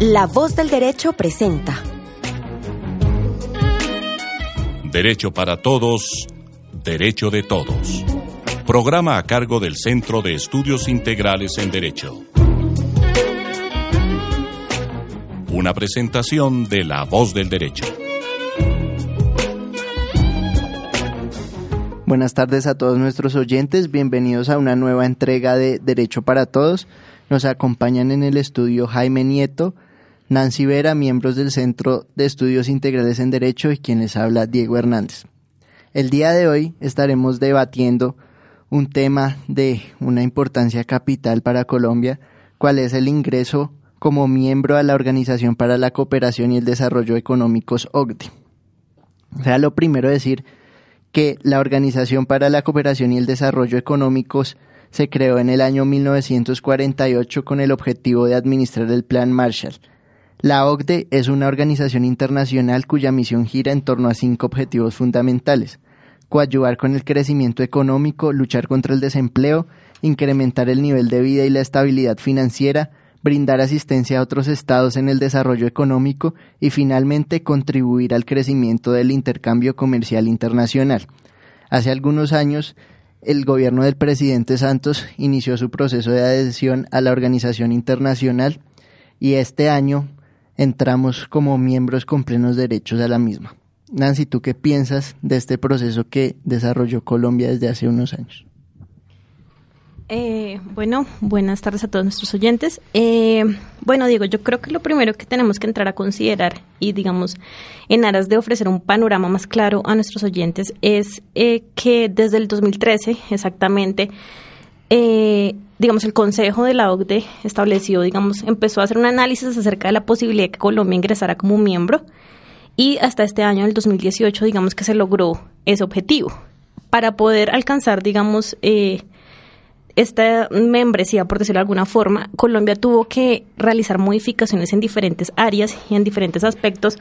La voz del derecho presenta. Derecho para todos, derecho de todos. Programa a cargo del Centro de Estudios Integrales en Derecho. Una presentación de La voz del derecho. Buenas tardes a todos nuestros oyentes, bienvenidos a una nueva entrega de Derecho para Todos. Nos acompañan en el estudio Jaime Nieto, Nancy Vera, miembros del Centro de Estudios Integrales en Derecho y quien les habla Diego Hernández. El día de hoy estaremos debatiendo un tema de una importancia capital para Colombia, cuál es el ingreso como miembro a la Organización para la Cooperación y el Desarrollo Económicos OCDE. O sea, lo primero decir que la Organización para la Cooperación y el Desarrollo Económicos se creó en el año 1948 con el objetivo de administrar el Plan Marshall, la OCDE es una organización internacional cuya misión gira en torno a cinco objetivos fundamentales. Coayuvar con el crecimiento económico, luchar contra el desempleo, incrementar el nivel de vida y la estabilidad financiera, brindar asistencia a otros estados en el desarrollo económico y finalmente contribuir al crecimiento del intercambio comercial internacional. Hace algunos años, el gobierno del presidente Santos inició su proceso de adhesión a la organización internacional y este año entramos como miembros con plenos derechos a la misma. Nancy, ¿tú qué piensas de este proceso que desarrolló Colombia desde hace unos años? Eh, bueno, buenas tardes a todos nuestros oyentes. Eh, bueno, Diego, yo creo que lo primero que tenemos que entrar a considerar y, digamos, en aras de ofrecer un panorama más claro a nuestros oyentes es eh, que desde el 2013, exactamente, eh, digamos, el Consejo de la OCDE estableció, digamos, empezó a hacer un análisis acerca de la posibilidad de que Colombia ingresara como miembro y hasta este año, el 2018, digamos que se logró ese objetivo. Para poder alcanzar, digamos, eh, esta membresía, por decirlo de alguna forma, Colombia tuvo que realizar modificaciones en diferentes áreas y en diferentes aspectos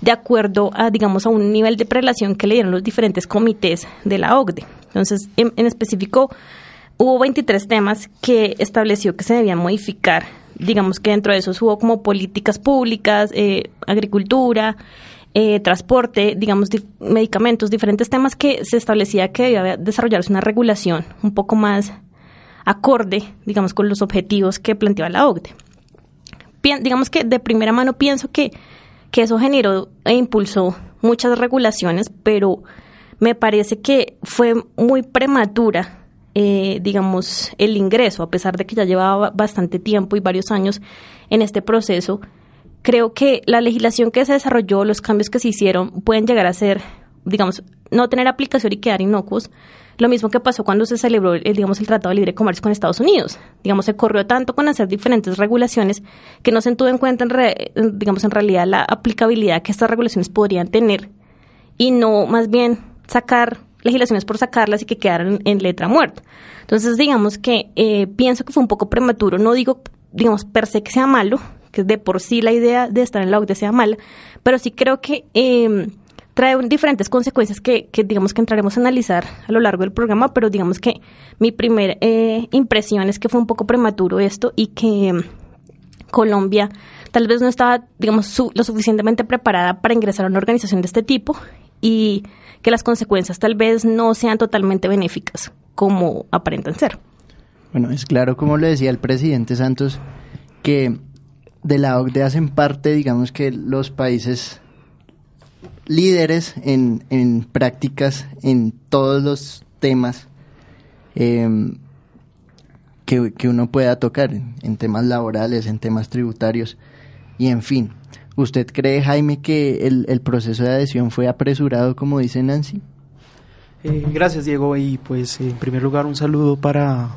de acuerdo a, digamos, a un nivel de prelación que le dieron los diferentes comités de la OCDE. Entonces, en específico, hubo 23 temas que estableció que se debían modificar. Digamos que dentro de esos hubo como políticas públicas, eh, agricultura, eh, transporte, digamos, medicamentos, diferentes temas que se establecía que debía desarrollarse una regulación un poco más acorde, digamos, con los objetivos que planteaba la OCDE. digamos que de primera mano pienso que, que eso generó e impulsó muchas regulaciones, pero me parece que fue muy prematura eh, digamos, el ingreso, a pesar de que ya llevaba bastante tiempo y varios años en este proceso, creo que la legislación que se desarrolló, los cambios que se hicieron, pueden llegar a ser, digamos, no tener aplicación y quedar inocuos. Lo mismo que pasó cuando se celebró, el, digamos, el Tratado de Libre Comercio con Estados Unidos. Digamos, se corrió tanto con hacer diferentes regulaciones que no se tuvo en cuenta, en digamos, en realidad la aplicabilidad que estas regulaciones podrían tener y no más bien sacar legislaciones por sacarlas y que quedaran en letra muerta. Entonces, digamos que eh, pienso que fue un poco prematuro. No digo, digamos, per se que sea malo, que de por sí la idea de estar en la OCDE sea mala, pero sí creo que eh, trae diferentes consecuencias que, digamos que entraremos a analizar a lo largo del programa, pero digamos que mi primera eh, impresión es que fue un poco prematuro esto y que em, Colombia tal vez no estaba, digamos, lo suficientemente preparada para ingresar a una organización de este tipo y que las consecuencias tal vez no sean totalmente benéficas como aparentan ser. Bueno, es claro, como le decía el presidente Santos, que de la OCDE hacen parte, digamos que los países líderes en, en prácticas en todos los temas em, que, que, uno pueda tocar, en temas laborales, en temas tributarios y en fin. ¿Usted cree, Jaime, que el, proceso de adhesión fue apresurado, como dice Nancy? Eh, gracias, Diego. Y pues, en primer lugar, un saludo para,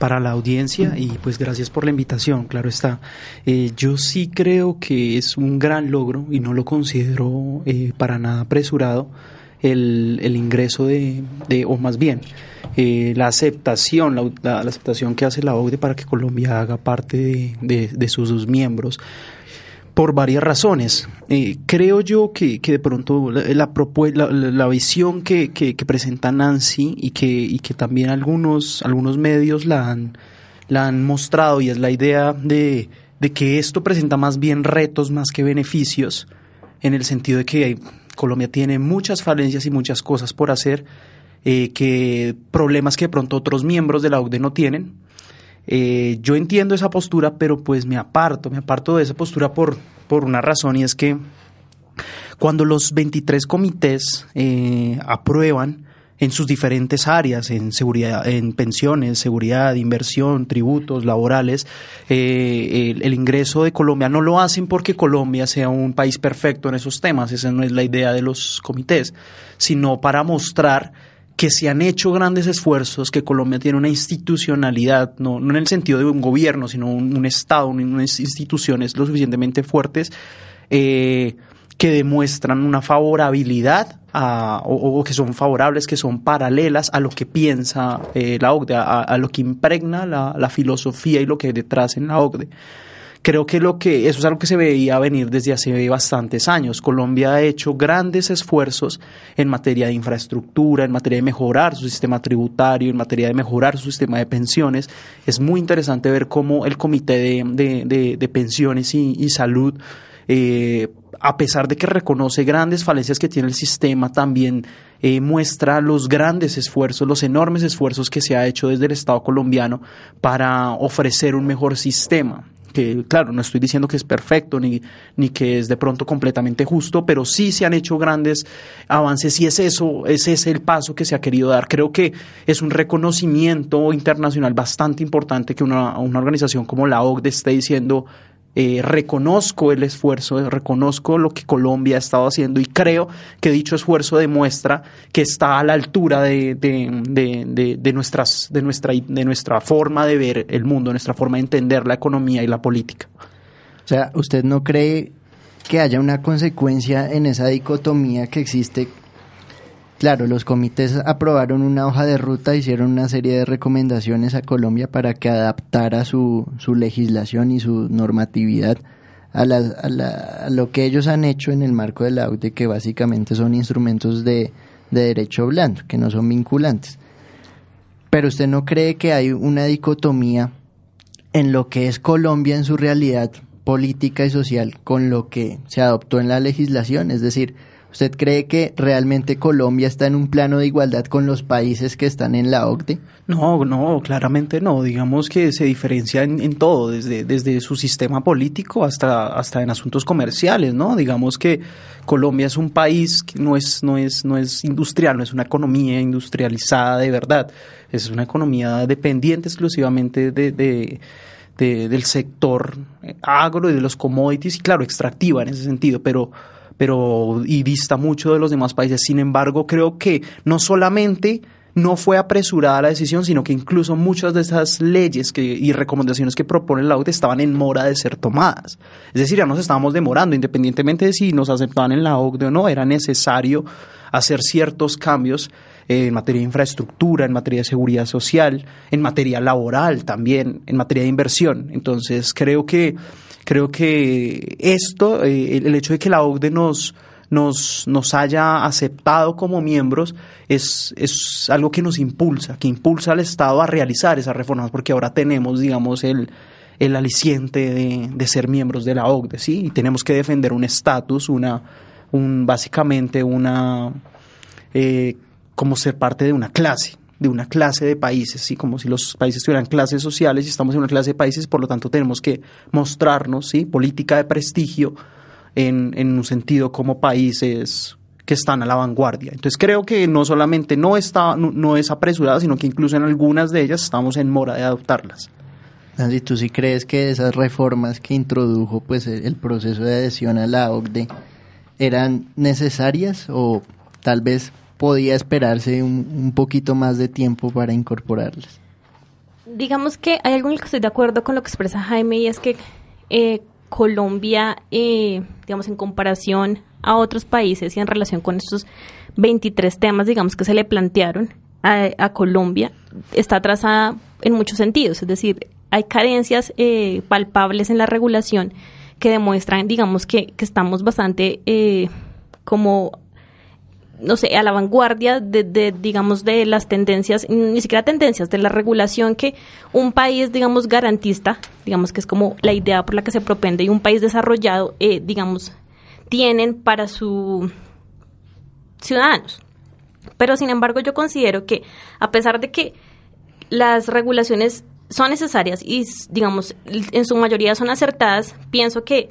para la audiencia y pues gracias por la invitación, claro está. Eh, yo sí creo que es un gran logro y no lo considero eh, para nada apresurado el, el ingreso de, de, o más bien, la aceptación, la, la, aceptación que hace la OCDE para que Colombia haga parte de, de, de sus miembros por varias razones. Eh, creo yo que, que, de pronto la, la, visión que, que, presenta Nancy y que, y que también algunos, algunos medios la han, la han mostrado y es la idea de, de que esto presenta más bien retos más que beneficios, en el sentido de que Colombia tiene muchas falencias y muchas cosas por hacer, eh, que problemas que de pronto otros miembros de la OCDE no tienen. Eh, yo entiendo esa postura, pero pues me aparto, me aparto de esa postura por, por una razón y es que cuando los 23 comités eh, aprueban en sus diferentes áreas, en seguridad, en pensiones, seguridad, inversión, tributos, laborales, eh, el, ingreso de Colombia no lo hacen porque Colombia sea un país perfecto en esos temas, esa no es la idea de los comités, sino para mostrar que se han hecho grandes esfuerzos, que Colombia tiene una institucionalidad, no, en el sentido de un gobierno, sino un, Estado, unas instituciones lo suficientemente fuertes, eh, que demuestran una favorabilidad o, que son favorables, que son paralelas a lo que piensa eh, la OCDE, a, lo que impregna la, la, filosofía y lo que hay detrás en la OCDE. Creo que lo que eso es algo que se veía venir desde hace bastantes años. Colombia ha hecho grandes esfuerzos en materia de infraestructura, en materia de mejorar su sistema tributario, en materia de mejorar su sistema de pensiones. Es muy interesante ver cómo el Comité de, de, Pensiones y, y Salud eh, a pesar de que reconoce grandes falencias que tiene el sistema, también eh, muestra los grandes esfuerzos, los enormes esfuerzos que se ha hecho desde el Estado colombiano para ofrecer un mejor sistema que claro, no estoy diciendo que es perfecto ni, ni que es de pronto completamente justo, pero sí se han hecho grandes avances y es eso, ese es el paso que se ha querido dar. Creo que es un reconocimiento internacional bastante importante que una, una organización como la OCDE esté diciendo eh, reconozco el esfuerzo, reconozco lo que Colombia ha estado haciendo y creo que dicho esfuerzo demuestra que está a la altura de, de, nuestras, de, nuestra, de nuestra forma de ver el mundo, nuestra forma de entender la economía y la política. O sea, ¿usted no cree que haya una consecuencia en esa dicotomía que existe Claro, los comités aprobaron una hoja de ruta, hicieron una serie de recomendaciones a Colombia para que adaptara su, su legislación y su normatividad a, a, lo que ellos han hecho en el marco de la que básicamente son instrumentos de, de derecho blando, que no son vinculantes. Pero usted no cree que hay una dicotomía en lo que es Colombia en su realidad política y social con lo que se adoptó en la legislación, es decir, ¿Usted cree que realmente Colombia está en un plano de igualdad con los países que están en la OCDE? No, no, claramente no. Digamos que se diferencia en, todo, desde, desde su sistema político hasta, hasta en asuntos comerciales, ¿no? Digamos que Colombia es un país que no es, no es, no es industrial, no es una economía industrializada de verdad. Es una economía dependiente exclusivamente de, de del sector agro y de los commodities, y claro, extractiva en ese sentido, pero pero y dista mucho de los demás países. Sin embargo, creo que no solamente no fue apresurada la decisión, sino que incluso muchas de esas leyes que, y recomendaciones que propone la OCDE estaban en mora de ser tomadas. Es decir, ya nos estábamos demorando, independientemente de si nos aceptaban en la OCDE o no, era necesario hacer ciertos cambios en materia de infraestructura, en materia de seguridad social, en materia laboral también, en materia de inversión. Entonces, creo que Creo que esto, eh, el hecho de que la OCDE nos, nos, nos haya aceptado como miembros es, es algo que nos impulsa, que impulsa al Estado a realizar esas reformas, porque ahora tenemos, digamos, el, el aliciente de, de ser miembros de la OCDE, ¿sí? Y tenemos que defender un estatus, una, un, básicamente una, eh, como ser parte de una clase de una clase de países, ¿sí? como si los países tuvieran clases sociales y estamos en una clase de países, por lo tanto tenemos que mostrarnos, ¿sí? política de prestigio en, en un sentido como países que están a la vanguardia. Entonces creo que no solamente no, está, no, es apresurada, sino que incluso en algunas de ellas estamos en mora de adoptarlas. Nancy, ¿tú sí crees que esas reformas que introdujo pues el proceso de adhesión a la OCDE eran necesarias o tal vez podía esperarse un, poquito más de tiempo para incorporarlas. Digamos que hay algo en el que estoy de acuerdo con lo que expresa Jaime y es que eh, Colombia, eh, digamos, en comparación a otros países y en relación con estos 23 temas, digamos, que se le plantearon a, Colombia, está atrasada en muchos sentidos. Es decir, hay carencias eh, palpables en la regulación que demuestran, digamos, que, que estamos bastante como no sé, a la vanguardia de, digamos, de las tendencias, ni siquiera tendencias, de la regulación que un país, digamos, garantista, digamos que es como la idea por la que se propende y un país desarrollado, eh, digamos, tienen para sus ciudadanos. Pero, sin embargo, yo considero que, a pesar de que las regulaciones son necesarias y, digamos, en su mayoría son acertadas, pienso que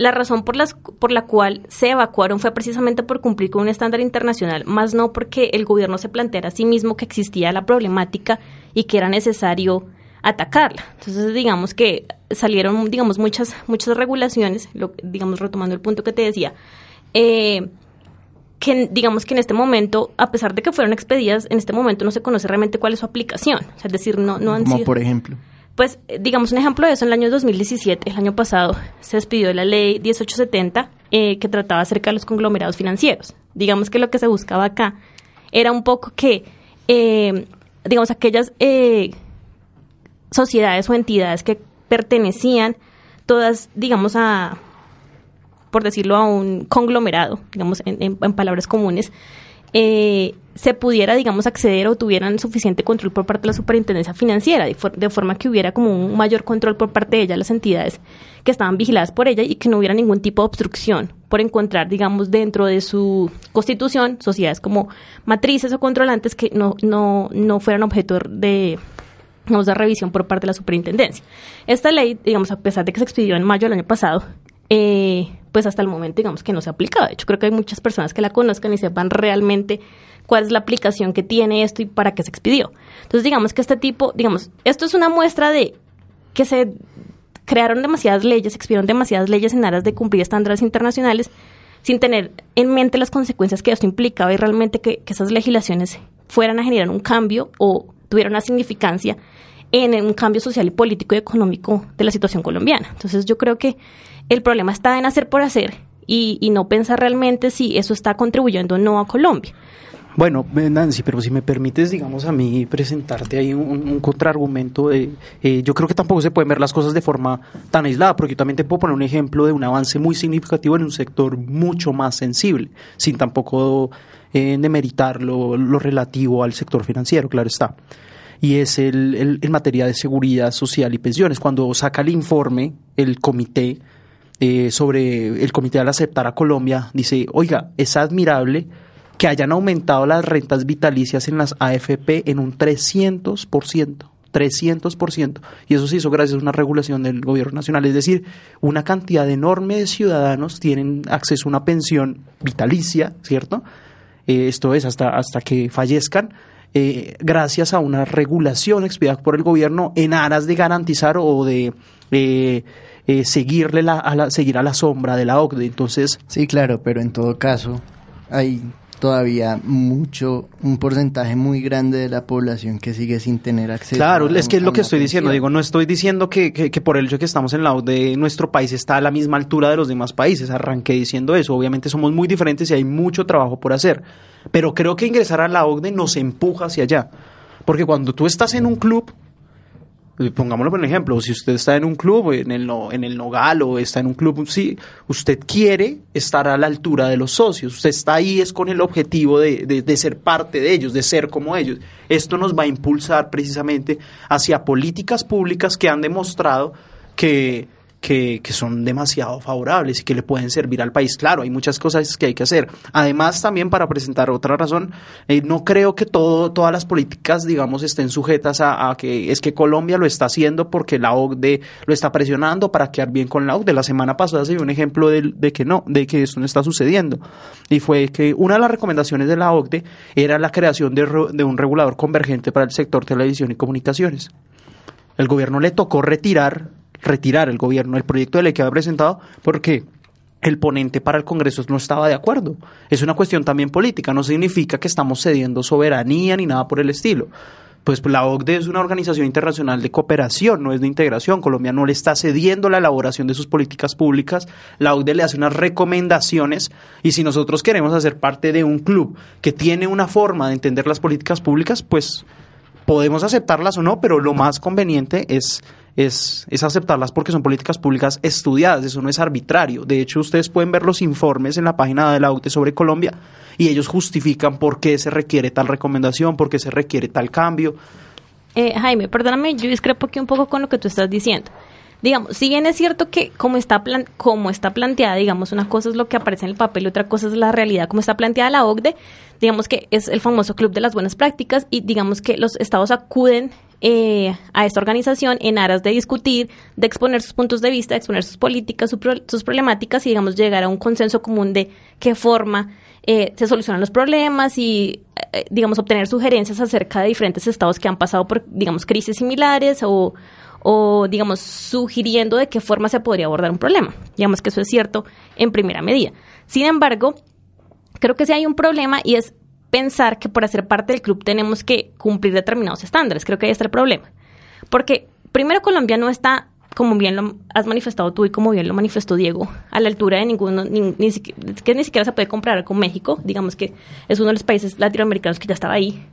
la razón por, las, por la cual se evacuaron fue precisamente por cumplir con un estándar internacional, más no porque el gobierno se planteara a sí mismo que existía la problemática y que era necesario atacarla. Entonces, digamos que salieron, digamos, muchas, muchas regulaciones, lo, digamos, retomando el punto que te decía, eh, que digamos que en este momento, a pesar de que fueron expedidas, en este momento no se conoce realmente cuál es su aplicación. es decir, no, no han Como por ejemplo. Pues, eh, digamos, un ejemplo de eso, en el año 2017, el año pasado, se despidió la ley 1870 eh, que trataba acerca de los conglomerados financieros. Digamos que lo que se buscaba acá era un poco que, eh, digamos, aquellas sociedades o entidades que pertenecían todas, digamos, a, por decirlo, a un conglomerado, digamos, en palabras comunes, eh, se pudiera, digamos, acceder o tuvieran suficiente control por parte de la superintendencia financiera, de, forma que hubiera como un mayor control por parte de ella, las entidades que estaban vigiladas por ella y que no hubiera ningún tipo de obstrucción por encontrar, digamos, dentro de su constitución sociedades como matrices o controlantes que no, no, no fueran objeto de de revisión por parte de la superintendencia. Esta ley, digamos, a pesar de que se expidió en mayo del año pasado, eh, pues hasta el momento digamos que no se ha aplicado. De hecho, creo que hay muchas personas que la conozcan y sepan realmente cuál es la aplicación que tiene esto y para qué se expidió. Entonces, digamos que este tipo, digamos, esto es una muestra de que se crearon demasiadas leyes, expidieron demasiadas leyes en aras de cumplir estándares internacionales sin tener en mente las consecuencias que esto implicaba y realmente que, que esas legislaciones fueran a generar un cambio o tuvieran una significancia en un cambio social y político y económico de la situación colombiana. Entonces yo creo que el problema está en hacer por hacer y, no pensar realmente si eso está contribuyendo o no a Colombia. Bueno, Nancy, pero si me permites, digamos, a mí presentarte ahí un, contraargumento, de, eh, yo creo que tampoco se pueden ver las cosas de forma tan aislada, porque yo también te puedo poner un ejemplo de un avance muy significativo en un sector mucho más sensible, sin tampoco eh, demeritar lo, relativo al sector financiero, claro está y es el, el, en materia de seguridad social y pensiones. Cuando saca el informe, el comité eh, sobre el comité al aceptar a Colombia, dice, oiga, es admirable que hayan aumentado las rentas vitalicias en las AFP en un 300%. 300%. Y eso se hizo gracias a una regulación del gobierno nacional. Es decir, una cantidad enorme de ciudadanos tienen acceso a una pensión vitalicia, ¿cierto? Eh, esto es hasta, hasta que fallezcan, eh, gracias a una regulación expedida por el gobierno en aras de garantizar o de eh, eh, seguirle la, a la, seguir a la sombra de la OCDE. Entonces, sí, claro, pero en todo caso hay todavía mucho, un porcentaje muy grande de la población que sigue sin tener acceso. Claro, es que es lo que estoy diciendo, digo, no estoy diciendo que, que, por el hecho de que estamos en la OCDE, nuestro país está a la misma altura de los demás países, arranqué diciendo eso, obviamente somos muy diferentes y hay mucho trabajo por hacer, pero creo que ingresar a la OCDE nos empuja hacia allá, porque cuando tú estás en un club, pongámoslo por ejemplo, si usted está en un club, en el, en el Nogal o está en un club, sí, usted quiere estar a la altura de los socios, usted está ahí es con el objetivo de, de ser parte de ellos, de ser como ellos. Esto nos va a impulsar precisamente hacia políticas públicas que han demostrado que que, son demasiado favorables y que le pueden servir al país. Claro, hay muchas cosas que hay que hacer. Además, también para presentar otra razón, eh, no creo que todo, todas las políticas, digamos, estén sujetas a, que es que Colombia lo está haciendo porque la OCDE lo está presionando para quedar bien con la OCDE. La semana pasada se dio un ejemplo de, de que no, de que esto no está sucediendo. Y fue que una de las recomendaciones de la OCDE era la creación de, de un regulador convergente para el sector televisión y comunicaciones. El gobierno le tocó retirar retirar el gobierno el proyecto de ley que había presentado porque el ponente para el Congreso no estaba de acuerdo. Es una cuestión también política, no significa que estamos cediendo soberanía ni nada por el estilo. Pues la OCDE es una organización internacional de cooperación, no es de integración. Colombia no le está cediendo la elaboración de sus políticas públicas. La OCDE le hace unas recomendaciones y si nosotros queremos hacer parte de un club que tiene una forma de entender las políticas públicas, pues podemos aceptarlas o no, pero lo más conveniente es es, es, aceptarlas porque son políticas públicas estudiadas, eso no es arbitrario. De hecho, ustedes pueden ver los informes en la página de la UTE sobre Colombia y ellos justifican por qué se requiere tal recomendación, por qué se requiere tal cambio. Eh, Jaime, perdóname, yo discrepo aquí un poco con lo que tú estás diciendo. Digamos, si bien es cierto que como está, plan como está planteada, digamos, una cosa es lo que aparece en el papel y otra cosa es la realidad, como está planteada la OCDE, digamos que es el famoso club de las buenas prácticas y digamos que los estados acuden eh, a esta organización en aras de discutir, de exponer sus puntos de vista, de exponer sus políticas, sus problemáticas y, digamos, llegar a un consenso común de qué forma eh, se solucionan los problemas y, eh, digamos, obtener sugerencias acerca de diferentes estados que han pasado por, digamos, crisis similares o, o, digamos, sugiriendo de qué forma se podría abordar un problema. Digamos que eso es cierto en primera medida. Sin embargo, creo que sí hay un problema y es pensar que por hacer parte del club tenemos que cumplir determinados estándares. Creo que ahí está el problema. Porque primero Colombia no está, como bien lo has manifestado tú y como bien lo manifestó Diego, a la altura de ninguno, ni, que ni siquiera se puede comparar con México, digamos que es uno de los países latinoamericanos que ya estaba ahí.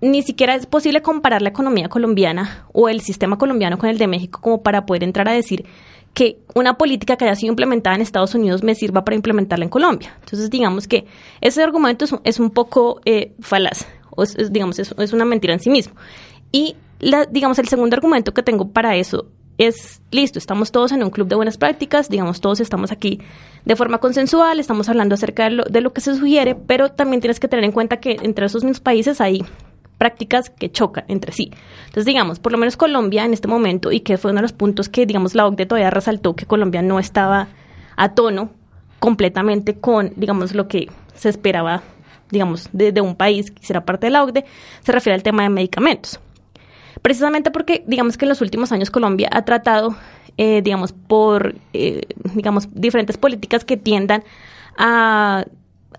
Ni siquiera es posible comparar la economía colombiana o el sistema colombiano con el de México como para poder entrar a decir que una política que haya sido implementada en Estados Unidos me sirva para implementarla en Colombia. Entonces, digamos que ese argumento es, un poco eh, falaz, o es, digamos, es, una mentira en sí mismo. Y, la, digamos, el segundo argumento que tengo para eso es, listo, estamos todos en un club de buenas prácticas, digamos, todos estamos aquí de forma consensual, estamos hablando acerca de lo, de lo que se sugiere, pero también tienes que tener en cuenta que entre esos mismos países hay prácticas que chocan entre sí. Entonces, digamos, por lo menos Colombia en este momento, y que fue uno de los puntos que, digamos, la OCDE todavía resaltó que Colombia no estaba a tono completamente con, digamos, lo que se esperaba, digamos, de, un país que hiciera parte de la OCDE, se refiere al tema de medicamentos. Precisamente porque, digamos que en los últimos años Colombia ha tratado, eh, digamos, por, eh, digamos, diferentes políticas que tiendan a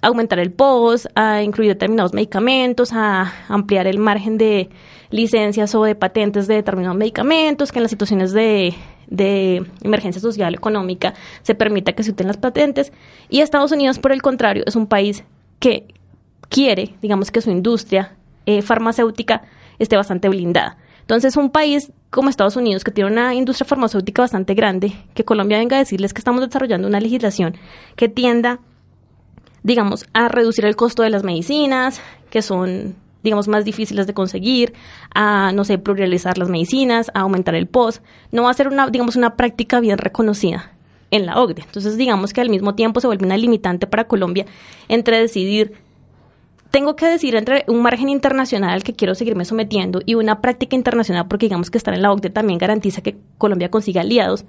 aumentar el POS, a incluir determinados medicamentos, a ampliar el margen de licencias o de patentes de determinados medicamentos, que en las situaciones de, emergencia social económica se permita que se utilicen las patentes. Y Estados Unidos, por el contrario, es un país que quiere, digamos, que su industria eh, farmacéutica esté bastante blindada. Entonces, un país como Estados Unidos, que tiene una industria farmacéutica bastante grande, que Colombia venga a decirles que estamos desarrollando una legislación que tienda digamos, a reducir el costo de las medicinas, que son, digamos, más difíciles de conseguir, a, no sé, pluralizar las medicinas, a aumentar el POS. No va a ser una, digamos, una práctica bien reconocida en la OCDE. Entonces, digamos que al mismo tiempo se vuelve una limitante para Colombia entre decidir tengo que decir entre un margen internacional al que quiero seguirme sometiendo y una práctica internacional, porque digamos que estar en la OCDE también garantiza que Colombia consiga aliados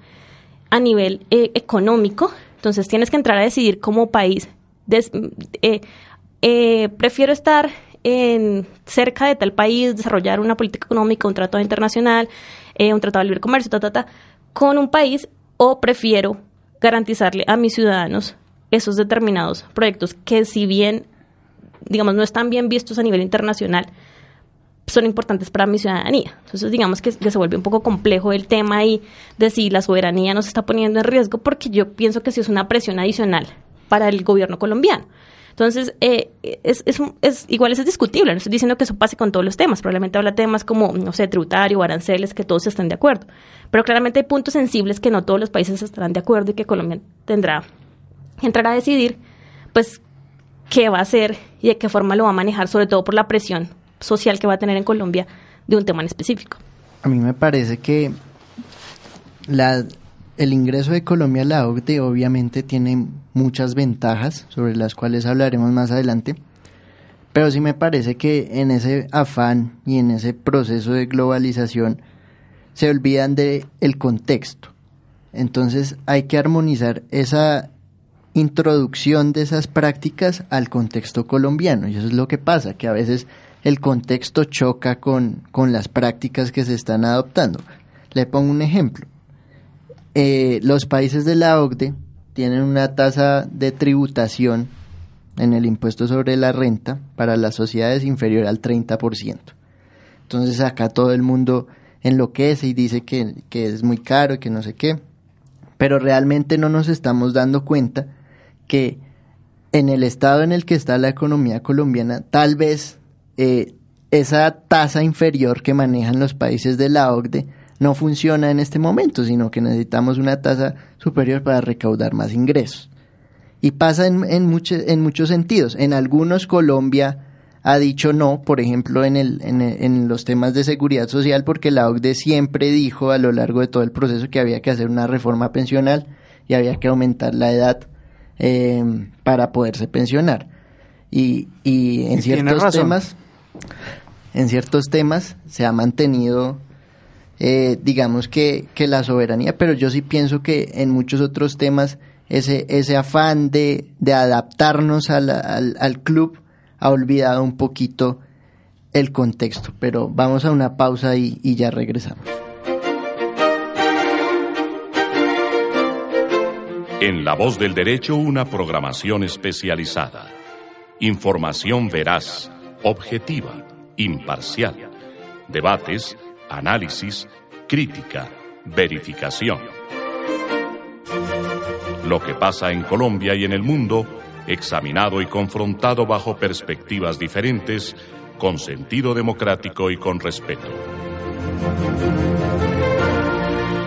a nivel eh, económico. Entonces tienes que entrar a decidir como país eh, eh, prefiero estar en, cerca de tal país, desarrollar una política económica, un tratado internacional, eh, un tratado de libre comercio, ta, con un país, o prefiero garantizarle a mis ciudadanos esos determinados proyectos que si bien, digamos, no están bien vistos a nivel internacional, son importantes para mi ciudadanía. Entonces, digamos que, que, se vuelve un poco complejo el tema ahí de si la soberanía nos está poniendo en riesgo, porque yo pienso que si es una presión adicional para el gobierno colombiano. Entonces, eh, es, es, es, igual es discutible, no estoy diciendo que eso pase con todos los temas, probablemente habla temas como, no sé, tributario, aranceles, que todos estén de acuerdo, pero claramente hay puntos sensibles que no todos los países estarán de acuerdo y que Colombia tendrá que entrar a decidir, pues, qué va a hacer y de qué forma lo va a manejar, sobre todo por la presión social que va a tener en Colombia de un tema en específico. A mí me parece que la, el ingreso de Colombia a la OCDE obviamente tiene muchas ventajas sobre las cuales hablaremos más adelante, pero sí me parece que en ese afán y en ese proceso de globalización se olvidan de el contexto. Entonces hay que armonizar esa introducción de esas prácticas al contexto colombiano y eso es lo que pasa, que a veces el contexto choca con, con las prácticas que se están adoptando. Le pongo un ejemplo. Eh, los países de la OCDE tienen una tasa de tributación en el impuesto sobre la renta para las sociedades inferior al 30%. Entonces acá todo el mundo enloquece y dice que, que es muy caro y que no sé qué, pero realmente no nos estamos dando cuenta que en el estado en el que está la economía colombiana, tal vez eh, esa tasa inferior que manejan los países de la OCDE no funciona en este momento, sino que necesitamos una tasa superior para recaudar más ingresos. Y pasa en, en, en muchos sentidos. En algunos Colombia ha dicho no, por ejemplo, en, el, en, los temas de seguridad social, porque la OCDE siempre dijo a lo largo de todo el proceso que había que hacer una reforma pensional y había que aumentar la edad eh, para poderse pensionar. Y, y en ciertos temas, en ciertos temas se ha mantenido, eh, digamos que, que la soberanía, pero yo sí pienso que en muchos otros temas ese, ese afán de, de adaptarnos al, al club ha olvidado un poquito el contexto, pero vamos a una pausa y, y ya regresamos. En La Voz del Derecho, una programación especializada. Información veraz, objetiva, imparcial. Debates, análisis, crítica, verificación. Lo que pasa en Colombia y en el mundo examinado y confrontado bajo perspectivas diferentes, con sentido democrático y con respeto.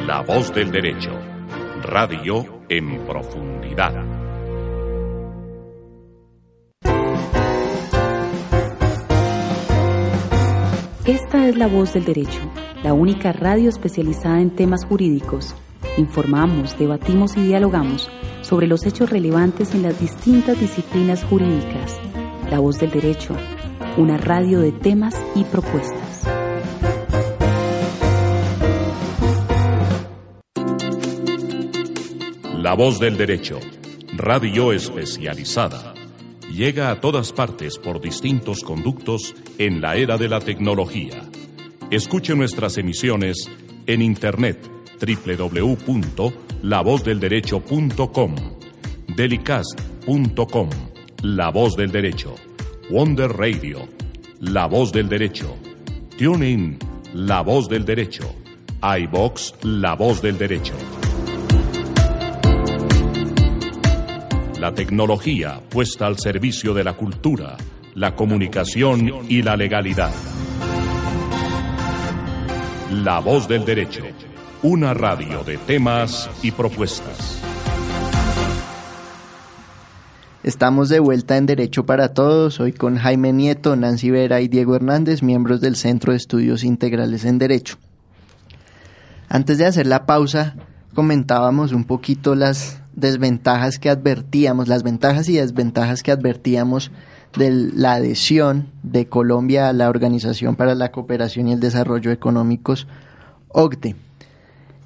La voz del derecho. Radio en profundidad. Esta es La Voz del Derecho, la única radio especializada en temas jurídicos. Informamos, debatimos y dialogamos sobre los hechos relevantes en las distintas disciplinas jurídicas. La voz del derecho, una radio de temas y propuestas. La voz del derecho, radio especializada, llega a todas partes por distintos conductos en la era de la tecnología. Escuche nuestras emisiones en Internet www.lavozdelderecho.com, delicast.com, La Voz del Derecho, Wonder Radio, La Voz del Derecho, TuneIn, La Voz del Derecho, iBox, La Voz del Derecho. La tecnología puesta al servicio de la cultura, la comunicación y la legalidad. La Voz del Derecho una radio de temas y propuestas. Estamos de vuelta en Derecho para Todos, hoy con Jaime Nieto, Nancy Vera y Diego Hernández, miembros del Centro de Estudios Integrales en Derecho. Antes de hacer la pausa, comentábamos un poquito las desventajas que advertíamos, las ventajas y desventajas que advertíamos de la adhesión de Colombia a la Organización para la Cooperación y el Desarrollo Económicos, OCDE.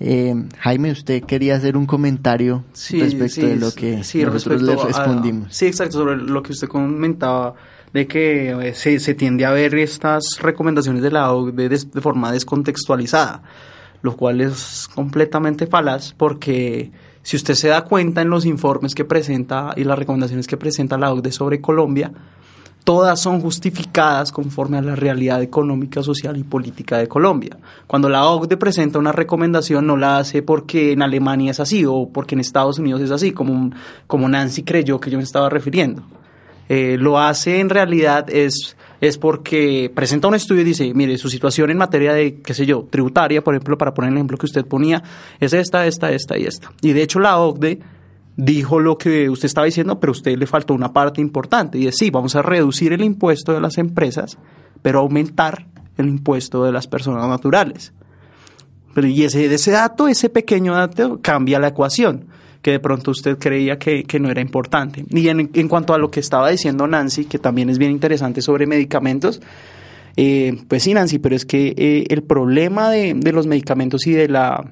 Eh, Jaime, usted quería hacer un comentario respecto de lo que nosotros le respondimos. sí, exacto, sobre lo que usted comentaba de que eh, se, se, tiende a ver estas recomendaciones de la OCDE de, de, forma descontextualizada, lo cual es completamente falaz porque si usted se da cuenta en los informes que presenta y las recomendaciones que presenta la OCDE sobre Colombia, todas son justificadas conforme a la realidad económica, social y política de Colombia. Cuando la OCDE presenta una recomendación no la hace porque en Alemania es así o porque en Estados Unidos es así, como, como Nancy creyó que yo me estaba refiriendo. Eh, lo hace en realidad es, es porque presenta un estudio y dice, mire, su situación en materia de, qué sé yo, tributaria, por ejemplo, para poner el ejemplo que usted ponía, es esta, esta, esta y esta. Y de hecho la OCDE dijo lo que usted estaba diciendo, pero a usted le faltó una parte importante y es sí, vamos a reducir el impuesto de las empresas, pero aumentar el impuesto de las personas naturales. Pero y ese, ese dato, ese pequeño dato, cambia la ecuación, que de pronto usted creía que, no era importante. Y en, en, cuanto a lo que estaba diciendo Nancy, que también es bien interesante sobre medicamentos, eh, pues sí, Nancy, pero es que eh, el problema de, de los medicamentos y de la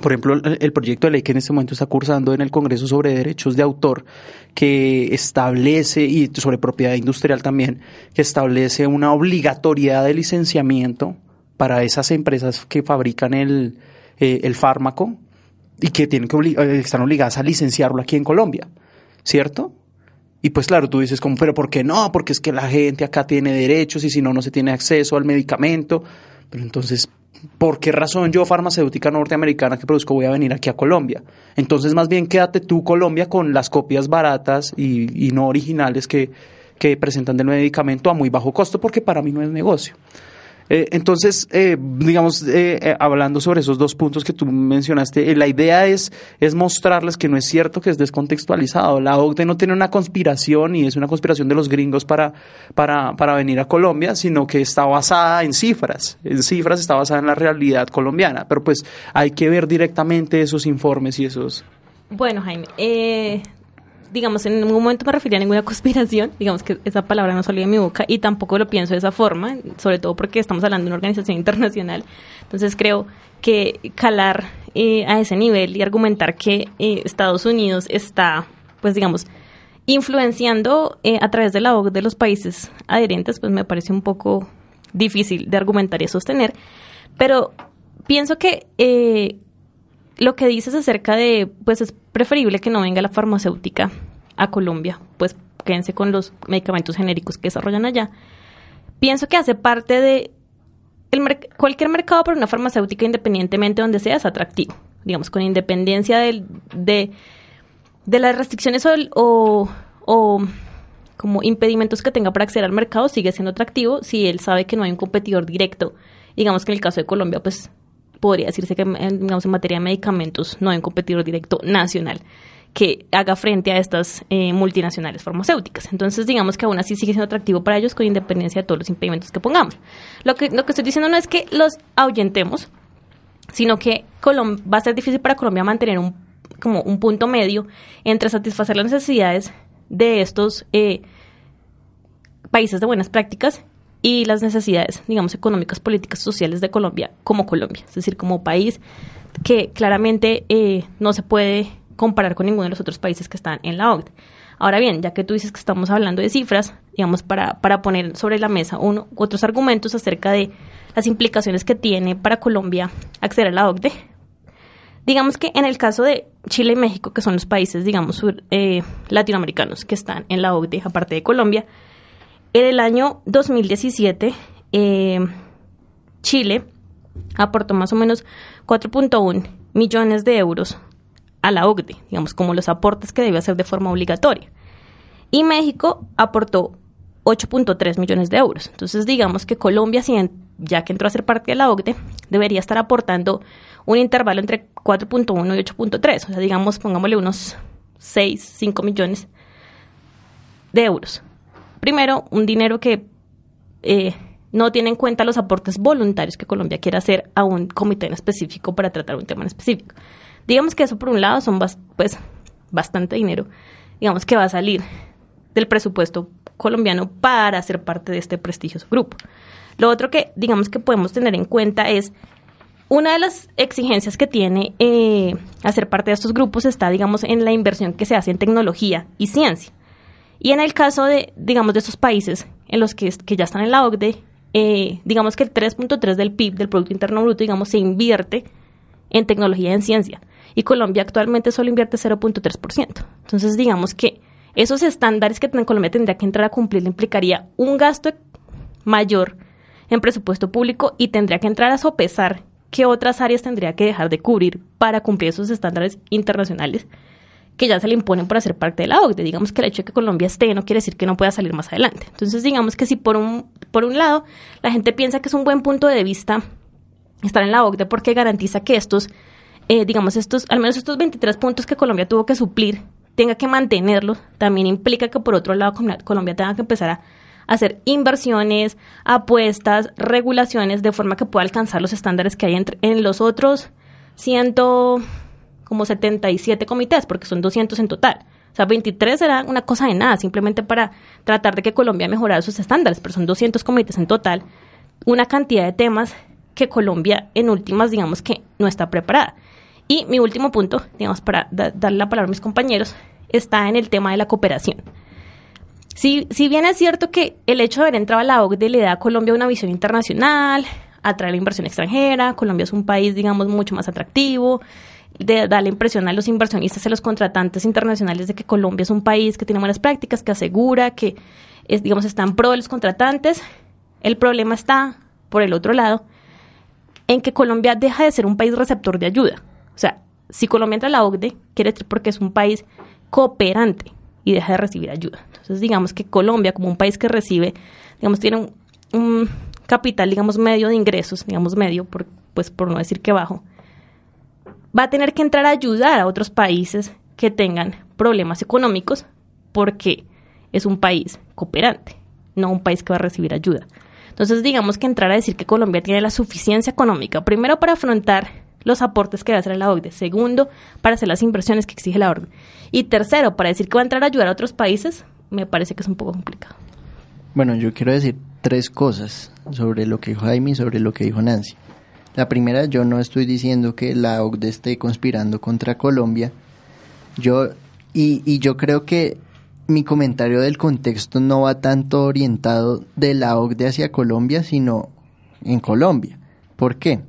por ejemplo, el proyecto de ley que en este momento está cursando en el Congreso sobre derechos de autor, que establece, y sobre propiedad industrial también, que establece una obligatoriedad de licenciamiento para esas empresas que fabrican el, eh, el fármaco y que tienen que eh, están obligadas a licenciarlo aquí en Colombia, ¿cierto? Y pues claro, tú dices como, pero ¿por qué no? Porque es que la gente acá tiene derechos y si no, no se tiene acceso al medicamento. Pero entonces, ¿por qué razón yo, farmacéutica norteamericana que produzco, voy a venir aquí a Colombia? Entonces, más bien quédate tú, Colombia, con las copias baratas y, no originales que, presentan del medicamento a muy bajo costo, porque para mí no es negocio. Eh, entonces, eh, digamos, eh, hablando sobre esos dos puntos que tú mencionaste, la idea es, es mostrarles que no es cierto que es descontextualizado. La OCDE no tiene una conspiración y es una conspiración de los gringos para, para, para venir a Colombia, sino que está basada en cifras. En cifras está basada en la realidad colombiana. Pero pues hay que ver directamente esos informes y esos... Bueno, Jaime, eh, digamos, en ningún momento me refería a ninguna conspiración, digamos que esa palabra no salía de mi boca y tampoco lo pienso de esa forma, sobre todo porque estamos hablando de una organización internacional. Entonces creo que calar eh, a ese nivel y argumentar que eh, Estados Unidos está, pues digamos, influenciando eh, a través de la OCDE de los países adherentes, pues me parece un poco difícil de argumentar y sostener. Pero pienso que lo que dices acerca de, pues es preferible que no venga la farmacéutica a Colombia, pues quédense con los medicamentos genéricos que desarrollan allá. Pienso que hace parte de cualquier mercado para una farmacéutica, independientemente de donde sea, es atractivo. Digamos, con independencia de, de, las restricciones o, o como impedimentos que tenga para acceder al mercado, sigue siendo atractivo si él sabe que no hay un competidor directo. Digamos que en el caso de Colombia, pues podría decirse que en, en materia de medicamentos no hay un competidor directo nacional que haga frente a estas eh, multinacionales farmacéuticas. Entonces, digamos que aún así sigue siendo atractivo para ellos con independencia de todos los impedimentos que pongamos. Lo que, lo que estoy diciendo no es que los ahuyentemos, sino que va a ser difícil para Colombia mantener un, como un punto medio entre satisfacer las necesidades de estos eh, países de buenas prácticas y las necesidades, digamos, económicas, políticas, sociales de Colombia como Colombia, es decir, como país que claramente eh, no se puede comparar con ninguno de los otros países que están en la OCDE. Ahora bien, ya que tú dices que estamos hablando de cifras, digamos, para, para poner sobre la mesa uno, otros argumentos acerca de las implicaciones que tiene para Colombia acceder a la OCDE, digamos que en el caso de Chile y México, que son los países, digamos, eh, latinoamericanos que están en la OCDE, aparte de Colombia, en el año 2017, eh, Chile aportó más o menos 4.1 millones de euros a la OCDE, digamos, como los aportes que debe hacer de forma obligatoria. Y México aportó 8.3 millones de euros. Entonces, digamos que Colombia, ya que entró a ser parte de la OCDE, debería estar aportando un intervalo entre 4.1 y 8.3. O sea, digamos, pongámosle unos 6, 5 millones de euros. Primero, un dinero que eh, no tiene en cuenta los aportes voluntarios que Colombia quiere hacer a un comité en específico para tratar un tema en específico. Digamos que eso por un lado son pues bastante dinero, digamos que va a salir del presupuesto colombiano para ser parte de este prestigioso grupo. Lo otro que digamos que podemos tener en cuenta es una de las exigencias que tiene eh, hacer parte de estos grupos está, digamos, en la inversión que se hace en tecnología y ciencia. Y en el caso de, digamos, de esos países en los que, que ya están en la OCDE, eh, digamos que el 3.3 del PIB, del Producto Interno Bruto, digamos, se invierte en tecnología y en ciencia. Y Colombia actualmente solo invierte 0.3%. Entonces, digamos que esos estándares que Colombia tendría que entrar a cumplir implicaría un gasto mayor en presupuesto público y tendría que entrar a sopesar qué otras áreas tendría que dejar de cubrir para cumplir esos estándares internacionales que ya se le imponen por hacer parte de la OCDE. Digamos que el hecho de que Colombia esté no quiere decir que no pueda salir más adelante. Entonces, digamos que si por un, por un lado la gente piensa que es un buen punto de vista estar en la OCDE porque garantiza que estos, eh, digamos, estos, al menos estos 23 puntos que Colombia tuvo que suplir, tenga que mantenerlos, también implica que por otro lado Colombia tenga que empezar a hacer inversiones, apuestas, regulaciones, de forma que pueda alcanzar los estándares que hay entre, en los otros ciento como 77 comités, porque son 200 en total. O sea, 23 era una cosa de nada, simplemente para tratar de que Colombia mejorara sus estándares, pero son 200 comités en total, una cantidad de temas que Colombia en últimas, digamos que no está preparada. Y mi último punto, digamos, para darle la palabra a mis compañeros, está en el tema de la cooperación. Si, si bien es cierto que el hecho de haber entrado a la OCDE le da a Colombia una visión internacional, atrae la inversión extranjera, Colombia es un país, digamos, mucho más atractivo, de, da la impresión a los inversionistas a los contratantes internacionales de que Colombia es un país que tiene buenas prácticas, que asegura, que es, digamos está en pro de los contratantes. El problema está, por el otro lado, en que Colombia deja de ser un país receptor de ayuda. O sea, si Colombia entra a la OCDE, quiere decir porque es un país cooperante y deja de recibir ayuda. Entonces, digamos que Colombia, como un país que recibe, digamos, tiene un, capital, digamos, medio de ingresos, digamos medio, pues por no decir que bajo, va a tener que entrar a ayudar a otros países que tengan problemas económicos porque es un país cooperante, no un país que va a recibir ayuda. Entonces, digamos que entrar a decir que Colombia tiene la suficiencia económica, primero para afrontar los aportes que va a hacer la OCDE, segundo, para hacer las inversiones que exige la OCDE, y tercero, para decir que va a entrar a ayudar a otros países, me parece que es un poco complicado. Bueno, yo quiero decir tres cosas sobre lo que dijo Jaime y sobre lo que dijo Nancy. La primera, yo no estoy diciendo que la OCDE esté conspirando contra Colombia. Yo, y, yo creo que mi comentario del contexto no va tanto orientado de la OCDE hacia Colombia, sino en Colombia. ¿Por qué?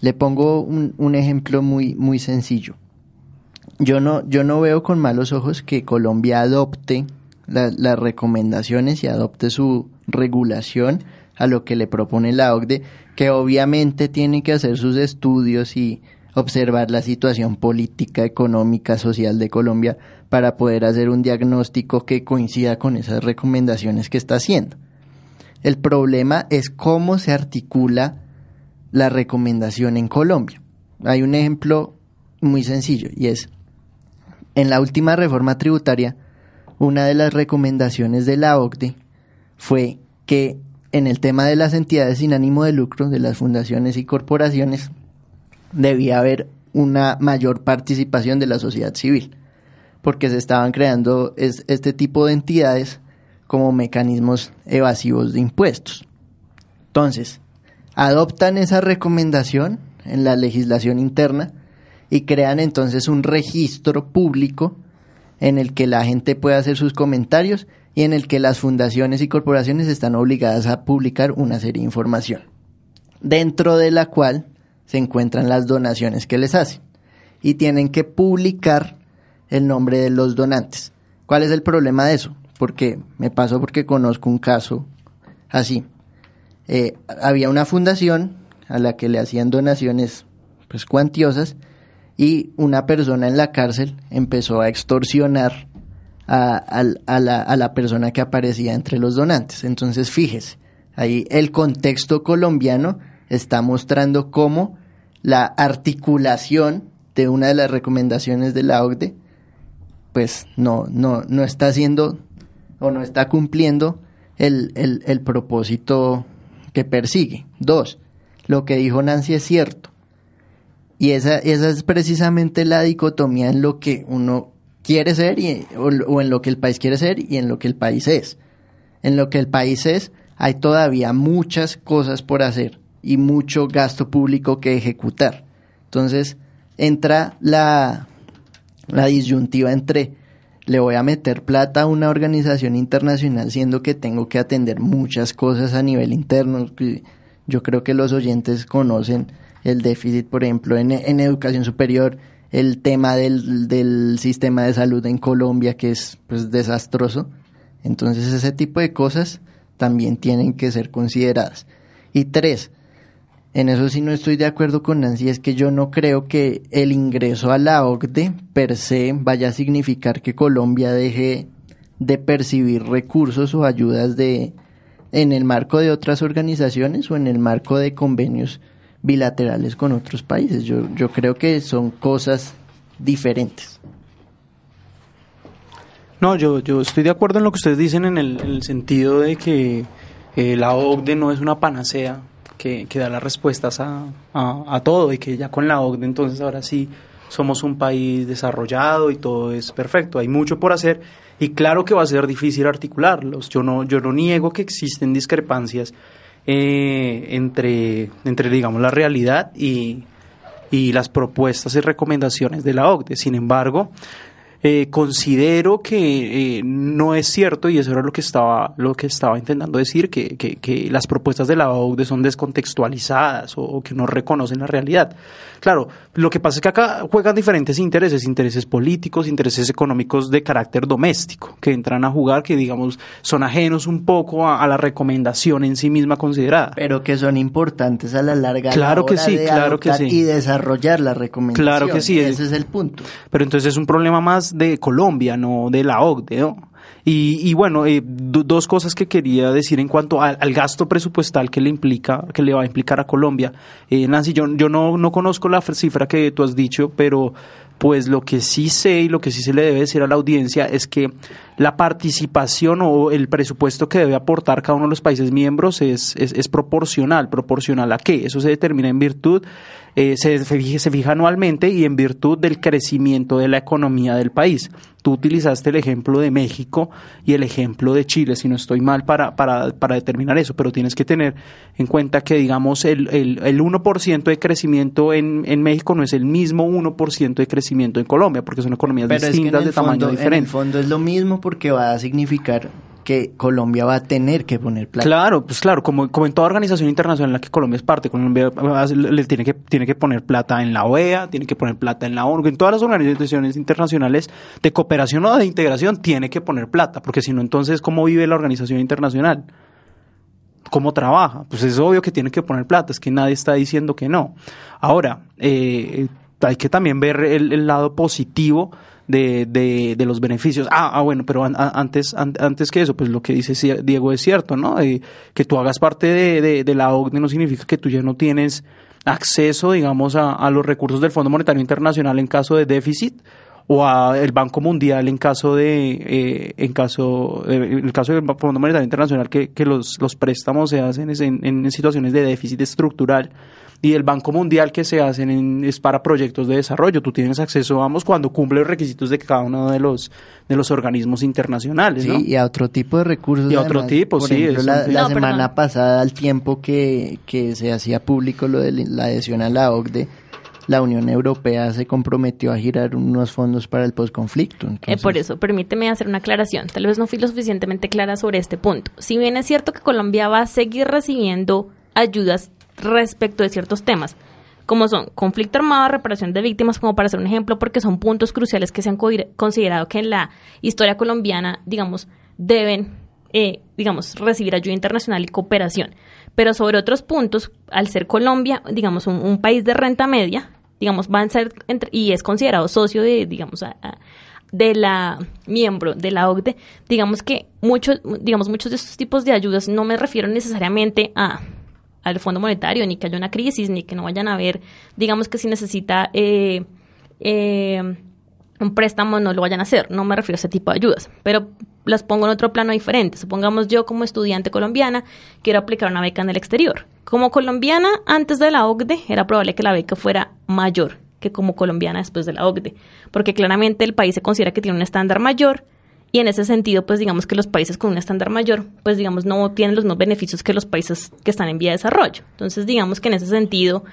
Le pongo un, un ejemplo muy, muy sencillo. Yo no, yo no veo con malos ojos que Colombia adopte las recomendaciones y adopte su regulación a lo que le propone la OCDE, que obviamente tiene que hacer sus estudios y observar la situación política, económica, social de Colombia para poder hacer un diagnóstico que coincida con esas recomendaciones que está haciendo. El problema es cómo se articula la recomendación en Colombia. Hay un ejemplo muy sencillo y es, en la última reforma tributaria, una de las recomendaciones de la OCDE fue que en el tema de las entidades sin ánimo de lucro, de las fundaciones y corporaciones, debía haber una mayor participación de la sociedad civil, porque se estaban creando este tipo de entidades como mecanismos evasivos de impuestos. Entonces, adoptan esa recomendación en la legislación interna y crean entonces un registro público en el que la gente puede hacer sus comentarios y en el que las fundaciones y corporaciones están obligadas a publicar una serie de información, dentro de la cual se encuentran las donaciones que les hacen y tienen que publicar el nombre de los donantes. ¿Cuál es el problema de eso? Porque me pasó porque conozco un caso así. Eh, había una fundación a la que le hacían donaciones pues cuantiosas y una persona en la cárcel empezó a extorsionar a, la, a, la, persona que aparecía entre los donantes. Entonces, fíjese, ahí el contexto colombiano está mostrando cómo la articulación de una de las recomendaciones de la OCDE, pues no, no, no está haciendo o no está cumpliendo el, el, el propósito que persigue. Dos, lo que dijo Nancy es cierto y esa, esa es precisamente la dicotomía en lo que uno quiere ser y, o, en lo que el país quiere ser y en lo que el país es. En lo que el país es hay todavía muchas cosas por hacer y mucho gasto público que ejecutar. Entonces entra la, la disyuntiva entre le voy a meter plata a una organización internacional siendo que tengo que atender muchas cosas a nivel interno. Yo creo que los oyentes conocen el déficit, por ejemplo, en, educación superior, el tema del, del, sistema de salud en Colombia, que es pues desastroso. Entonces ese tipo de cosas también tienen que ser consideradas. Y tres, en eso sí no estoy de acuerdo con Nancy, es que yo no creo que el ingreso a la OCDE per se vaya a significar que Colombia deje de percibir recursos o ayudas de en el marco de otras organizaciones o en el marco de convenios bilaterales con otros países. Yo, yo creo que son cosas diferentes. No, yo, yo estoy de acuerdo en lo que ustedes dicen en el, sentido de que eh, la OCDE no es una panacea que, da las respuestas a, a, todo y que ya con la OCDE entonces ahora sí somos un país desarrollado y todo es perfecto. Hay mucho por hacer y claro que va a ser difícil articularlos. Yo no, yo no niego que existen discrepancias eh, entre, entre, digamos, la realidad y, y las propuestas y recomendaciones de la OCDE. Sin embargo, eh, considero que eh, no es cierto, y eso era lo que estaba, lo que estaba intentando decir, que, que, las propuestas de la OCDE son descontextualizadas o, que no reconocen la realidad. Claro, lo que pasa es que acá juegan diferentes intereses, intereses políticos, intereses económicos de carácter doméstico, que entran a jugar, que digamos son ajenos un poco a, la recomendación en sí misma considerada. Pero que son importantes a la larga. Claro que sí, claro que sí. Y desarrollar la recomendación. Claro que sí. Ese es el punto. Pero entonces es un problema más de Colombia, no de la OCDE, Y, bueno, eh, dos cosas que quería decir en cuanto al gasto presupuestal que le implica, que le va a implicar a Colombia. Eh, Nancy, yo, yo no, no conozco la cifra que tú has dicho, pero pues lo que sí sé y lo que sí se le debe decir a la audiencia es que la participación o el presupuesto que debe aportar cada uno de los países miembros es, es, es proporcional. ¿Proporcional a qué? Eso se determina en virtud eh, se, se fija anualmente y en virtud del crecimiento de la economía del país. Tú utilizaste el ejemplo de México y el ejemplo de Chile, si no estoy mal, para, para, para determinar eso, pero tienes que tener en cuenta que, digamos, el, el, el 1% de crecimiento en, en México no es el mismo 1% de crecimiento en Colombia, porque son economías distintas de tamaño diferente. En el fondo es lo mismo porque va a significar que Colombia va a tener que poner plata. Claro, pues claro, como, en toda organización internacional en la que Colombia es parte, Colombia le tiene que, tiene que poner plata en la OEA, tiene que poner plata en la ONU, en todas las organizaciones internacionales de cooperación o de integración tiene que poner plata, porque si no, entonces, ¿cómo vive la organización internacional? ¿Cómo trabaja? Pues es obvio que tiene que poner plata, es que nadie está diciendo que no. Ahora, eh, hay que también ver el lado positivo de, de, de los beneficios. Ah, ah bueno, pero antes, antes que eso, pues lo que dice Diego es cierto, ¿no? Eh, que tú hagas parte de, de, la OCDE no significa que tú ya no tienes acceso, digamos, a, a los recursos del Fondo Monetario Internacional en caso de déficit o al Banco Mundial en caso de eh, en caso eh, en el caso del Fondo Monetario Internacional que, que los, los préstamos se hacen en, en situaciones de déficit estructural y el Banco Mundial que se hacen es para proyectos de desarrollo. Tú tienes acceso, vamos, cuando cumple los requisitos de cada uno de los de los organismos internacionales, sí, y a otro tipo de recursos. Y a otro tipo, sí. la, semana pasada, al tiempo que, que se hacía público lo de la adhesión a la OCDE, la Unión Europea se comprometió a girar unos fondos para el posconflicto. Eh, por eso, permíteme hacer una aclaración. Tal vez no fui lo suficientemente clara sobre este punto. Si bien es cierto que Colombia va a seguir recibiendo ayudas respecto de ciertos temas, como son conflicto armado, reparación de víctimas, como para hacer un ejemplo, porque son puntos cruciales que se han considerado que en la historia colombiana, digamos, deben, eh, digamos, recibir ayuda internacional y cooperación. Pero sobre otros puntos, al ser Colombia, digamos, un, país de renta media, digamos, van a ser, y es considerado socio de, digamos, de la miembro de la OCDE, digamos que muchos, digamos, muchos de estos tipos de ayudas no me refiero necesariamente a al Fondo Monetario, ni que haya una crisis, ni que no vayan a haber, digamos que si necesita eh, eh, un préstamo no lo vayan a hacer, no me refiero a ese tipo de ayudas, pero las pongo en otro plano diferente. Supongamos yo como estudiante colombiana quiero aplicar una beca en el exterior. Como colombiana antes de la OCDE era probable que la beca fuera mayor que como colombiana después de la OCDE, porque claramente el país se considera que tiene un estándar mayor y en ese sentido, pues digamos que los países con un estándar mayor, pues digamos no tienen los mismos beneficios que los países que están en vía de desarrollo. Entonces, digamos que en ese sentido,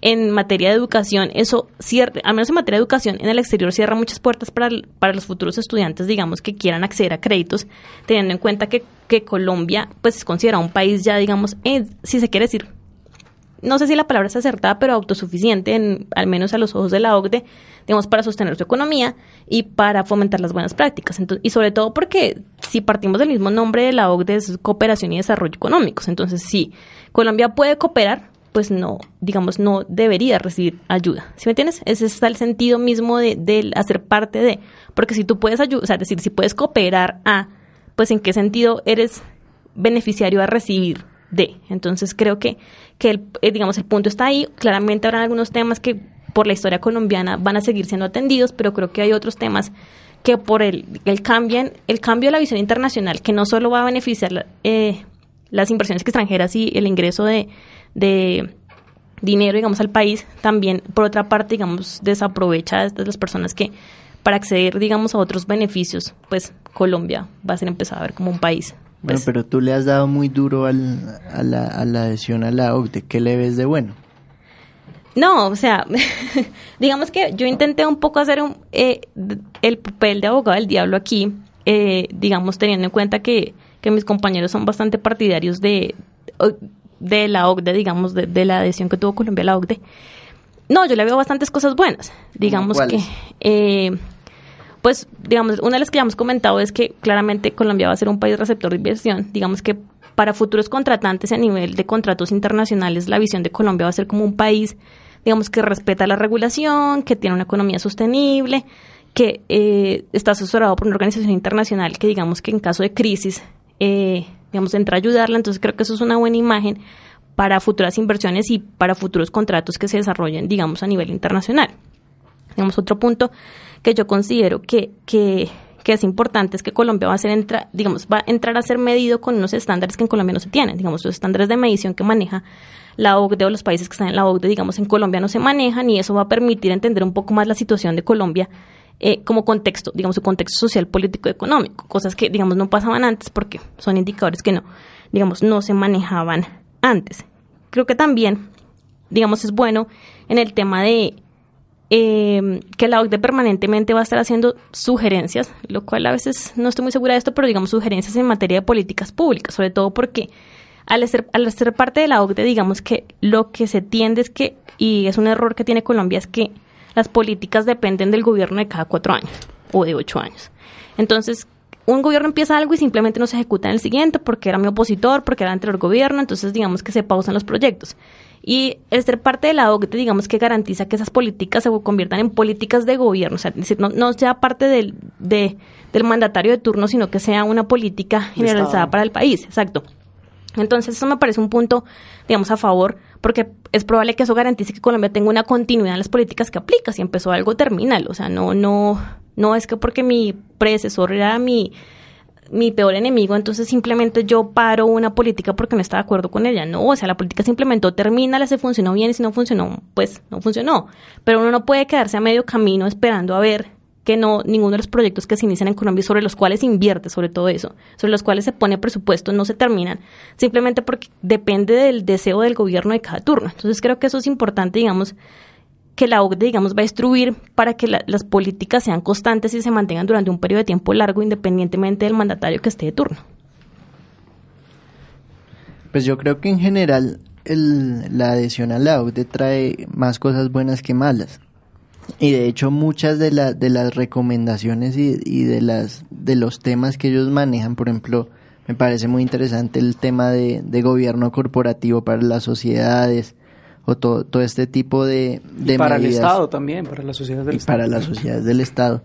en materia de educación, eso cierra, al menos en materia de educación, en el exterior cierra muchas puertas para, para los futuros estudiantes, digamos, que quieran acceder a créditos, teniendo en cuenta que, que Colombia, pues es considerado un país ya, digamos, si se quiere decir, no sé si la palabra es acertada, pero autosuficiente, en, al menos a los ojos de la OCDE, digamos, para sostener su economía y para fomentar las buenas prácticas. y sobre todo porque si partimos del mismo nombre de la OCDE es cooperación y desarrollo económicos. Entonces, si Colombia puede cooperar, pues no, digamos, no debería recibir ayuda. ¿Sí me entiendes? Ese es el sentido mismo de, de hacer parte de, porque si tú puedes ayudar, o sea, decir, si puedes cooperar a, pues en qué sentido eres beneficiario a recibir de. Entonces creo que, que el, eh, digamos, el punto está ahí. Claramente habrá algunos temas que por la historia colombiana van a seguir siendo atendidos, pero creo que hay otros temas que por el, el, cambien, el cambio de la visión internacional, que no solo va a beneficiar eh, las inversiones extranjeras y el ingreso de, de dinero, digamos, al país, también, por otra parte, digamos, desaprovecha a las personas que para acceder, digamos, a otros beneficios, pues Colombia va a ser empezado a ver como un país bueno, pues pero tú le has dado muy duro al, a, la, a la adhesión a la OCDE. ¿Qué le ves de bueno? No, o sea, digamos que yo intenté un poco hacer un, eh, el papel de abogado del diablo aquí, eh, digamos, teniendo en cuenta que, que, mis compañeros son bastante partidarios de, de la OCDE, digamos, de, de, la adhesión que tuvo Colombia a la OCDE. No, yo le veo bastantes cosas buenas. Digamos que eh, pues digamos, una de las que ya hemos comentado es que claramente Colombia va a ser un país receptor de inversión. Digamos que para futuros contratantes a nivel de contratos internacionales, la visión de Colombia va a ser como un país, digamos, que respeta la regulación, que tiene una economía sostenible, que eh, está asesorado por una organización internacional que digamos que en caso de crisis, eh, digamos, entra a ayudarla. Entonces creo que eso es una buena imagen para futuras inversiones y para futuros contratos que se desarrollen, digamos, a nivel internacional. Digamos, otro punto que yo considero que, que, es importante es que Colombia va a ser entra, digamos, va a entrar a ser medido con unos estándares que en Colombia no se tienen, digamos, los estándares de medición que maneja la OCDE o los países que están en la OCDE, digamos, en Colombia no se manejan y eso va a permitir entender un poco más la situación de Colombia eh, como contexto, digamos, su contexto social, político, económico, cosas que, digamos, no pasaban antes porque son indicadores que no, digamos, no se manejaban antes. Creo que también, digamos, es bueno en el tema de eh, que la OCDE permanentemente va a estar haciendo sugerencias, lo cual a veces no estoy muy segura de esto, pero digamos sugerencias en materia de políticas públicas, sobre todo porque al ser, al ser parte de la OCDE, digamos que lo que se tiende es que, y es un error que tiene Colombia, es que las políticas dependen del gobierno de cada cuatro años o de ocho años. Entonces, un gobierno empieza algo y simplemente no se ejecuta en el siguiente porque era mi opositor, porque era anterior gobierno, entonces digamos que se pausan los proyectos. Y ser parte de la OCDE, digamos que garantiza que esas políticas se conviertan en políticas de gobierno, o sea, decir, no, no sea parte del, de, del mandatario de turno, sino que sea una política generalizada para el país, exacto. Entonces, eso me parece un punto, digamos, a favor, porque es probable que eso garantice que Colombia tenga una continuidad en las políticas que aplica. Si empezó algo, termínalo. O sea, no, no, no es que porque mi predecesor era mi, mi peor enemigo, entonces simplemente yo paro una política porque no está de acuerdo con ella. No, o sea, la política se implementó, termina, se funcionó bien y si no funcionó, pues no funcionó. Pero uno no puede quedarse a medio camino esperando a ver que no ninguno de los proyectos que se inician en Colombia sobre los cuales invierte, sobre todo eso, sobre los cuales se pone presupuesto, no se terminan, simplemente porque depende del deseo del gobierno de cada turno. Entonces creo que eso es importante, digamos, que la OCDE, digamos, va a instruir para que las políticas sean constantes y se mantengan durante un periodo de tiempo largo, independientemente del mandatario que esté de turno. Pues yo creo que en general la adhesión a la OCDE trae más cosas buenas que malas. Y de hecho muchas de, de las recomendaciones y, de, las, de los temas que ellos manejan, por ejemplo, me parece muy interesante el tema de gobierno corporativo para las sociedades o todo, todo este tipo de, de y para el Estado también, para las sociedades del y Estado. para las sociedades del Estado,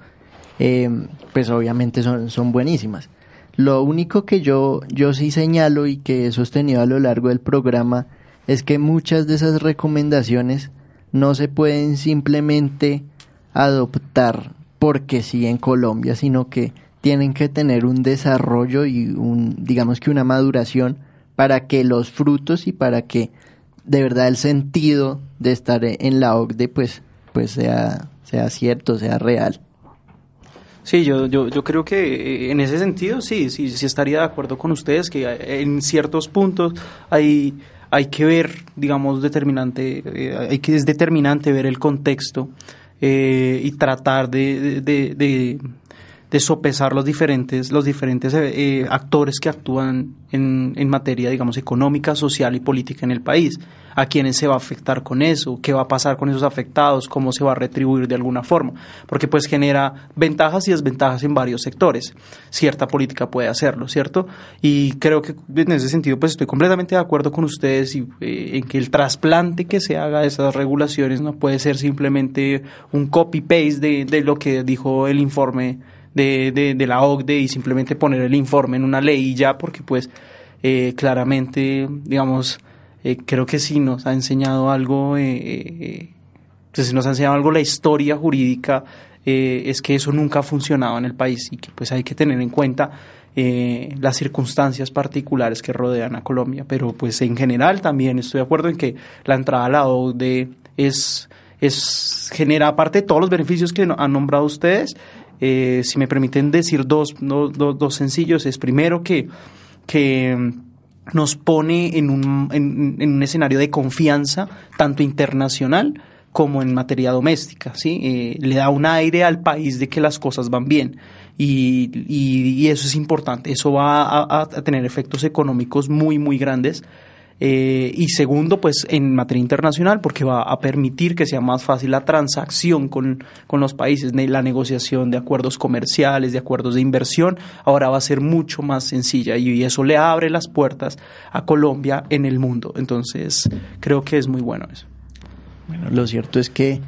eh, pues obviamente son, son buenísimas. Lo único que yo, yo sí señalo y que he sostenido a lo largo del programa es que muchas de esas recomendaciones no se pueden simplemente adoptar porque sí en Colombia, sino que tienen que tener un desarrollo y un, digamos que una maduración para que los frutos y para que de verdad el sentido de estar en la OCDE pues, pues sea, sea cierto, sea real. Sí, yo, yo, yo creo que en ese sentido sí, sí, sí estaría de acuerdo con ustedes que en ciertos puntos hay hay que ver, digamos, determinante, eh, hay que es determinante ver el contexto eh, y tratar de, de, sopesar los diferentes, los diferentes eh, actores que actúan en, en materia, digamos, económica, social y política en el país a quiénes se va a afectar con eso, qué va a pasar con esos afectados, cómo se va a retribuir de alguna forma, porque pues genera ventajas y desventajas en varios sectores. Cierta política puede hacerlo, ¿cierto? Y creo que en ese sentido pues estoy completamente de acuerdo con ustedes y, eh, en que el trasplante que se haga de esas regulaciones no puede ser simplemente un copy-paste de, de lo que dijo el informe de, de, de, la OCDE y simplemente poner el informe en una ley y ya, porque pues eh, claramente, digamos, eh, creo que sí nos ha enseñado algo, eh, eh, pues nos ha enseñado algo la historia jurídica, eh, es que eso nunca ha funcionado en el país y que pues hay que tener en cuenta las circunstancias particulares que rodean a Colombia. Pero pues en general también estoy de acuerdo en que la entrada a la OCDE es, es genera, aparte de todos los beneficios que han nombrado ustedes, eh, si me permiten decir dos, dos, dos sencillos, es primero que, que nos pone en un, en, un escenario de confianza, tanto internacional como en materia doméstica, ¿sí? Eh, le da un aire al país de que las cosas van bien. Y, y, y eso es importante, eso va a, tener efectos económicos muy, muy grandes. Eh, y segundo, pues en materia internacional, porque va a permitir que sea más fácil la transacción con, con los países, la negociación de acuerdos comerciales, de acuerdos de inversión, ahora va a ser mucho más sencilla y eso le abre las puertas a Colombia en el mundo. Entonces, creo que es muy bueno eso. Bueno, lo cierto es que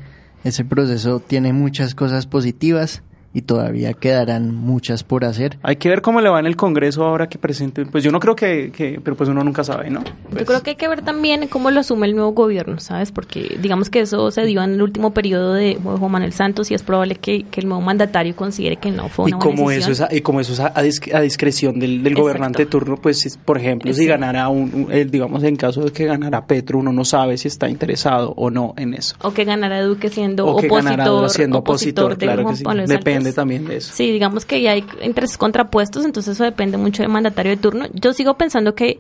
ese proceso tiene muchas cosas positivas y todavía quedarán muchas por hacer. Hay que ver cómo le va en el Congreso ahora que presente. Pues yo no creo que, que pero pues uno nunca sabe, ¿no? Pues yo creo que hay que ver también cómo lo asume el nuevo gobierno, ¿sabes? Porque digamos que eso se dio en el último periodo de Juan Manuel Santos y es probable que, que el nuevo mandatario considere que no fue una y como eso es a, y como eso es a, discreción del, del gobernante de turno, pues por ejemplo, si ganara un, digamos en caso de que ganara Petro, uno no sabe si está interesado o no en eso. O que ganara Duque siendo o que opositor, siendo opositor, claro que sí. Depende también eso. Sí, digamos que ya hay intereses contrapuestos, entonces eso depende mucho del mandatario de turno. Yo sigo pensando que,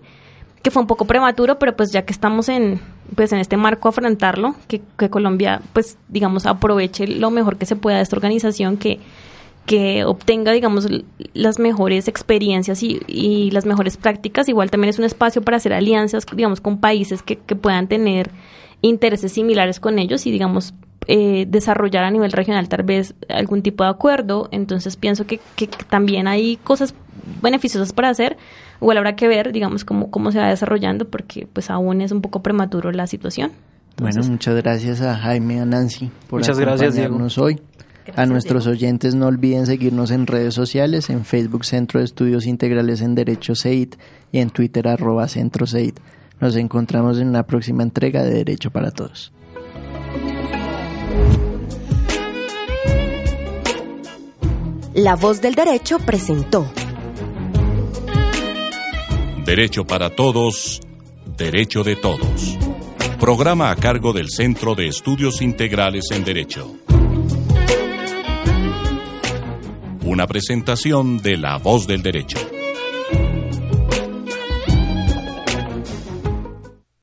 que fue un poco prematuro, pero pues ya que estamos en, pues en este marco afrontarlo, que, que Colombia, pues digamos, aproveche lo mejor que se pueda de esta organización, que que obtenga, digamos, las mejores experiencias y, y, las mejores prácticas. Igual también es un espacio para hacer alianzas, digamos, con países que, que puedan tener intereses similares con ellos y, digamos, eh, desarrollar a nivel regional tal vez algún tipo de acuerdo. Entonces pienso que, que también hay cosas beneficiosas para hacer. Igual habrá que ver, digamos, cómo, cómo se va desarrollando porque pues aún es un poco prematuro la situación. bueno, muchas gracias a Jaime y a Nancy por muchas acompañarnos hoy. a nuestros oyentes no olviden seguirnos en redes sociales, en Facebook Centro de Estudios Integrales en Derecho CEIT y en Twitter arroba Centro CEIT. Nos encontramos en una próxima entrega de Derecho para Todos. La voz del derecho presentó. Derecho para todos, derecho de todos. Programa a cargo del Centro de Estudios Integrales en Derecho. Una presentación de La voz del derecho.